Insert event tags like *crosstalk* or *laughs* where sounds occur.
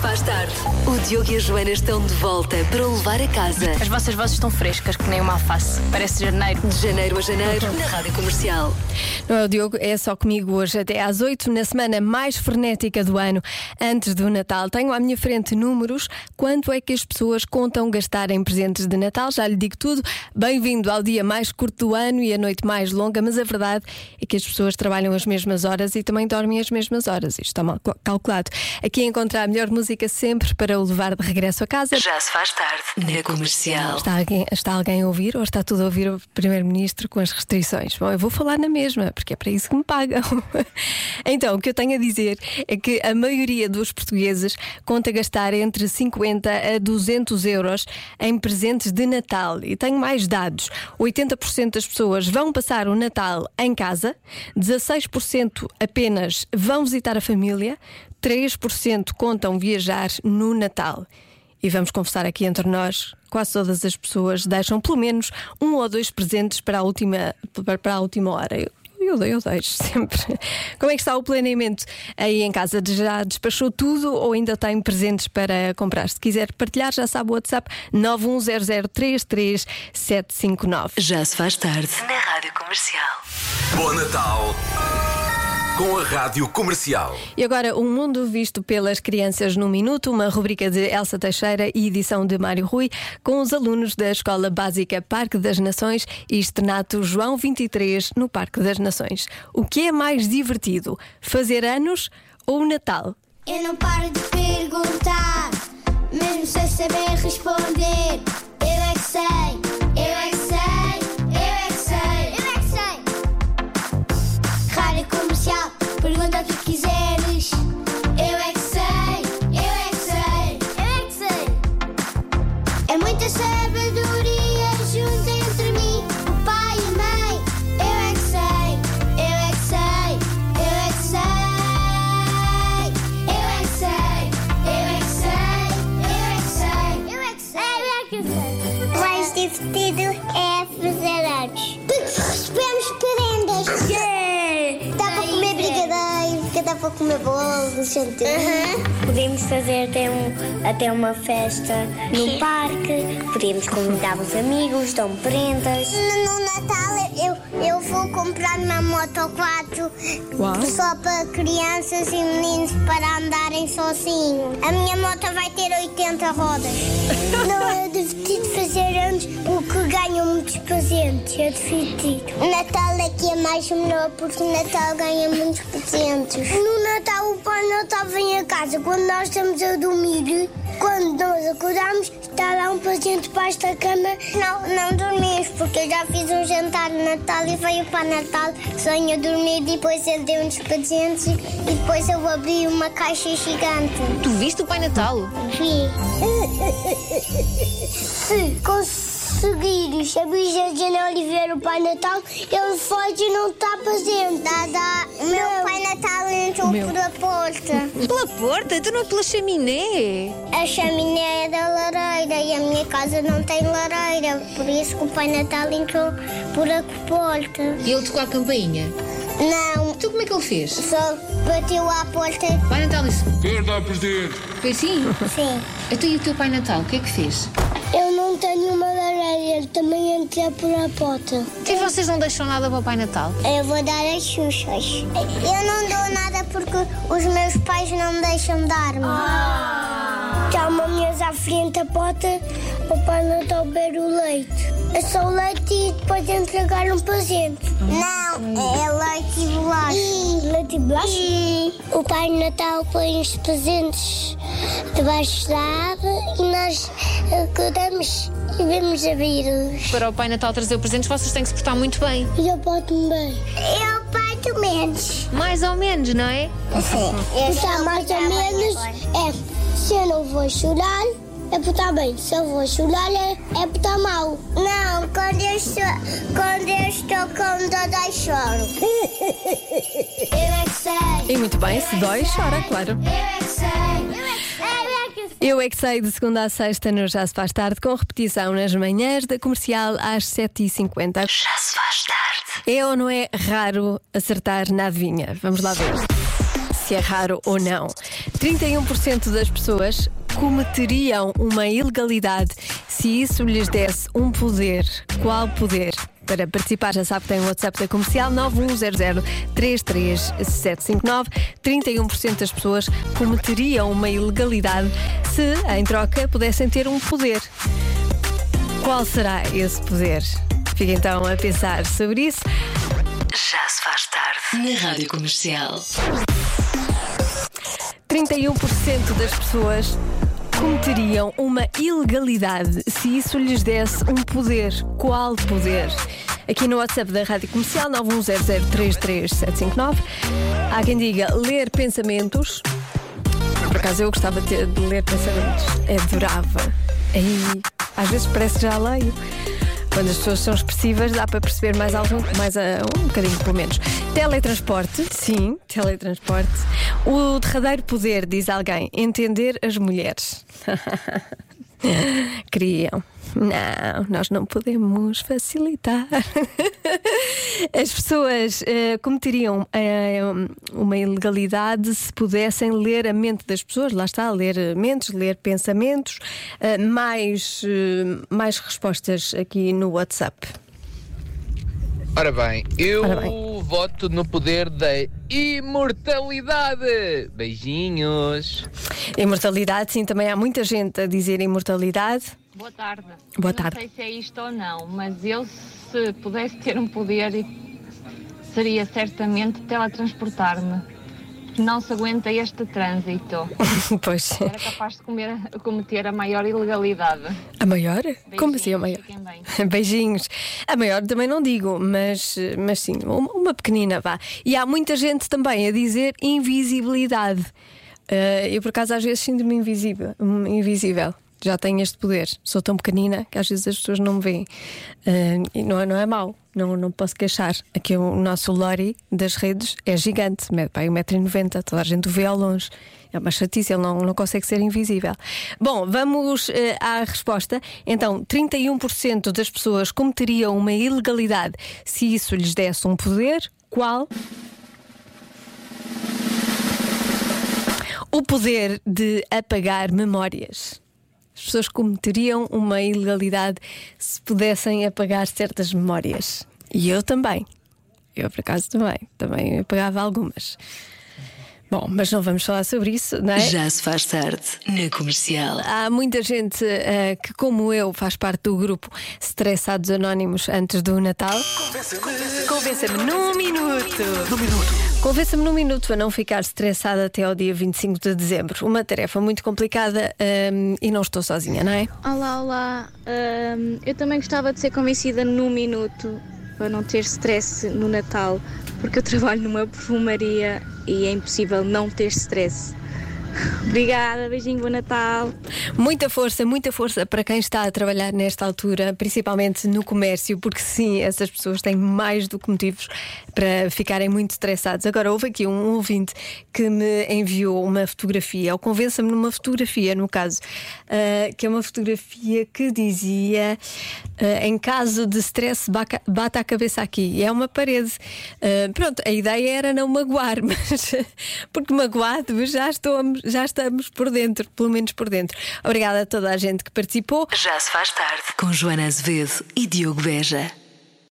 faz tarde. O Diogo e a Joana estão de volta para o levar a casa. As vossas vozes estão frescas, que nem uma alface. Parece janeiro. De janeiro a janeiro, na rádio comercial. Não é o Diogo, é só comigo hoje até às 8, na semana mais frenética do ano, antes do Natal. Tenho à minha frente números. Quanto é que as pessoas contam gastar em presentes de Natal? Já lhe digo tudo. Bem-vindo ao dia mais curto do ano e a noite mais longa, mas a verdade é que as pessoas trabalham as mesmas horas e também dormem as mesmas horas. Isto está mal cal- calculado. Aqui encontrar a melhor música sempre para o levar de regresso a casa. Já se faz tarde, na comercial. Está alguém, está alguém a ouvir ou está tudo a ouvir o Primeiro-Ministro com as restrições? Bom, eu vou falar na mesma, porque é para isso que me pagam. *laughs* então, o que eu tenho a dizer é que a maioria dos portugueses conta gastar entre 50 a 200 euros em presentes de Natal. E tenho mais dados: 80% das pessoas vão passar o Natal em casa, 16% apenas vão visitar a família, 3% contam viajar no Natal. E vamos confessar aqui entre nós, quase todas as pessoas deixam pelo menos um ou dois presentes para a última, para a última hora. Eu, eu, eu deixo *laughs* sempre. Como é que está o planeamento aí em casa? Já despachou tudo ou ainda tem presentes para comprar? Se quiser partilhar, já sabe o WhatsApp 910033759. Já se faz tarde, na rádio comercial. Bom Natal com a Rádio Comercial. E agora, o mundo visto pelas crianças no minuto, uma rubrica de Elsa Teixeira e edição de Mário Rui, com os alunos da Escola Básica Parque das Nações e Externato João 23 no Parque das Nações. O que é mais divertido, fazer anos ou Natal? Eu não paro de perguntar, mesmo sem saber responder. Eu é que sei, dá para comer bolos, gente. Podemos fazer até, um, até uma festa no parque, podemos convidar os amigos, dão prendas. No, no Natal eu, vou comprar uma moto 4 Uau. só para crianças e meninos para andarem sozinhos. A minha moto vai ter 80 rodas. *laughs* Não é divertido fazer anos o que ganham muitos presentes. É divertido. O Natal que é mais melhor porque o Natal ganha muitos presentes. No Natal o Pai Natal vem a casa quando nós estamos a dormir. Quando nós acordamos, está lá um presente debaixo da cama. Não, não dormimos, porque eu já fiz um jantar de Natal e veio para Natal eu dormir. Depois ele deu uns presentes e depois eu abri uma caixa gigante. Tu viste o Pai Natal? Vi. Se conseguires abrir a janela e ver o Pai Natal, ele foge e não está presente. Dada, o meu Pai Natal entrou por a porta. Pela porta? Tu não é pela chaminé? A chaminé é da lareira e a minha casa não tem lareira, por isso que o Pai Natal entrou por a porta. E ele tocou a campainha. Não, Então como é que ele fez? só bateu à porta. Pai Natal disse. Quem dá presente? Foi assim? Sim. Então e o teu Pai Natal, o que é que fez? Eu não tenho uma lareira, também entrei por a porta. E vocês não deixam nada para o Pai Natal? Eu vou dar as xuxas. Eu não dou nada porque os meus pais não me deixam dar-me. Há uma mesa à frente da porta para o Pai Natal beber o leite. É só o leite e depois entregar um presente. Não, é leite e bolacha. Leite e bolacha? O Pai Natal põe os presentes debaixo da árvore e nós acordamos e vemos abrir-os. Para o Pai Natal trazer presentes, vocês têm que se portar muito bem. E eu porto-me bem. Eu porto menos. Mais ou menos, não é? Portar mais ou menos é se eu não vou chorar, é portar bem. Se eu vou chorar, é, é portar mal. Não, quando eu estou, quando eu estou com dor, eu choro. *laughs* eu é que sei. E muito bem, se dói, chora, claro. Eu é que sei. Eu é que sei de segunda a sexta no Já se faz tarde, com repetição nas manhãs da comercial às 7h50. Já se faz tarde. É ou não é raro acertar na adivinha? Vamos lá ver. se é raro ou não. 31% das pessoas cometeriam uma ilegalidade se isso lhes desse um poder. Qual poder? Para participar, já sabe que tem o WhatsApp da comercial 910033759. 31% das pessoas cometeriam uma ilegalidade se, em troca, pudessem ter um poder. Qual será esse poder? Fica então a pensar sobre isso. Já se faz tarde. Na Rádio Comercial. 31% das pessoas cometeriam uma ilegalidade se isso lhes desse um poder. Qual poder? Aqui no WhatsApp da Rádio Comercial 910033759 há quem diga ler pensamentos. Acaso eu gostava de, de ler pensamentos. Adorava. Aí, às vezes parece que já leio. Quando as pessoas são expressivas, dá para perceber mais algum, mais a- um bocadinho pelo menos. Teletransporte, sim, teletransporte. O derradeiro poder, diz alguém, entender as mulheres. *laughs* *laughs* Queriam. Não, nós não podemos facilitar. *laughs* As pessoas eh, cometeriam eh, uma ilegalidade se pudessem ler a mente das pessoas, lá está, ler mentes, ler pensamentos, eh, mais, mais respostas aqui no WhatsApp. Ora bem, eu Ora bem. Voto no poder da imortalidade. Beijinhos. Imortalidade, sim, também há muita gente a dizer imortalidade. Boa tarde. Boa Eu tarde. Não sei se é isto ou não, mas eu, se pudesse ter um poder, seria certamente teletransportar-me. Que não se aguenta este trânsito. *laughs* pois, Era capaz de comer- cometer a maior ilegalidade. a maior? Como assim a maior? *laughs* Beijinhos. A maior também não digo, mas, mas sim, uma, pequenina vá. E há muita gente também a dizer invisibilidade. Eh, eu, por acaso, às vezes sinto-me invisível, invisível. Já tenho este poder. Sou tão pequenina que às vezes as pessoas não me veem. Eh, e não, é- não é mau, não, não posso queixar. Aqui o nosso Lori das redes é gigante, aí 1,90m, toda a gente o vê ao longe. É uma chatice, ele não, não consegue ser invisível. Bom, vamos eh, à resposta. Então, 31% das pessoas cometeriam uma ilegalidade se isso lhes desse um poder. Qual? O poder de apagar memórias. As pessoas cometeriam uma ilegalidade se pudessem apagar certas memórias. E eu também. Eu, por acaso, também. Também apagava algumas. Bom, mas não vamos falar sobre isso, não é? Já se faz tarde. Na Comercial. Há muita gente eh, que, como eu, faz parte do grupo Estressados Anónimos antes do Natal. Convença-me num minuto. Num minuto. Convença-me num minuto a não ficar estressada até ao dia 25 de dezembro. Uma tarefa muito complicada ehm, e não estou sozinha, não é? Olá, olá. Ahm, eu também gostava de ser convencida num minuto para não ter stress no Natal, porque eu *laughs* trabalho numa perfumaria e é impossível não ter stress. Obrigada, beijinho, bom Natal. Muita força, muita força para quem está a trabalhar nesta altura, principalmente no comércio, porque sim, essas pessoas têm mais do que motivos para ficarem muito estressados. Agora, houve aqui um ouvinte que me enviou uma fotografia, ou convença-me numa fotografia, no caso, ah, que é uma fotografia que dizia: ah, em caso de stress, bata a cabeça aqui. É uma parede. Ah, pronto, a ideia era não magoar, *laughs* mas porque magoado já, estou, já estamos por dentro, pelo menos por dentro. Obrigada a toda a gente que participou. Já se faz tarde. Com Joana Azevedo e Diogo Beja.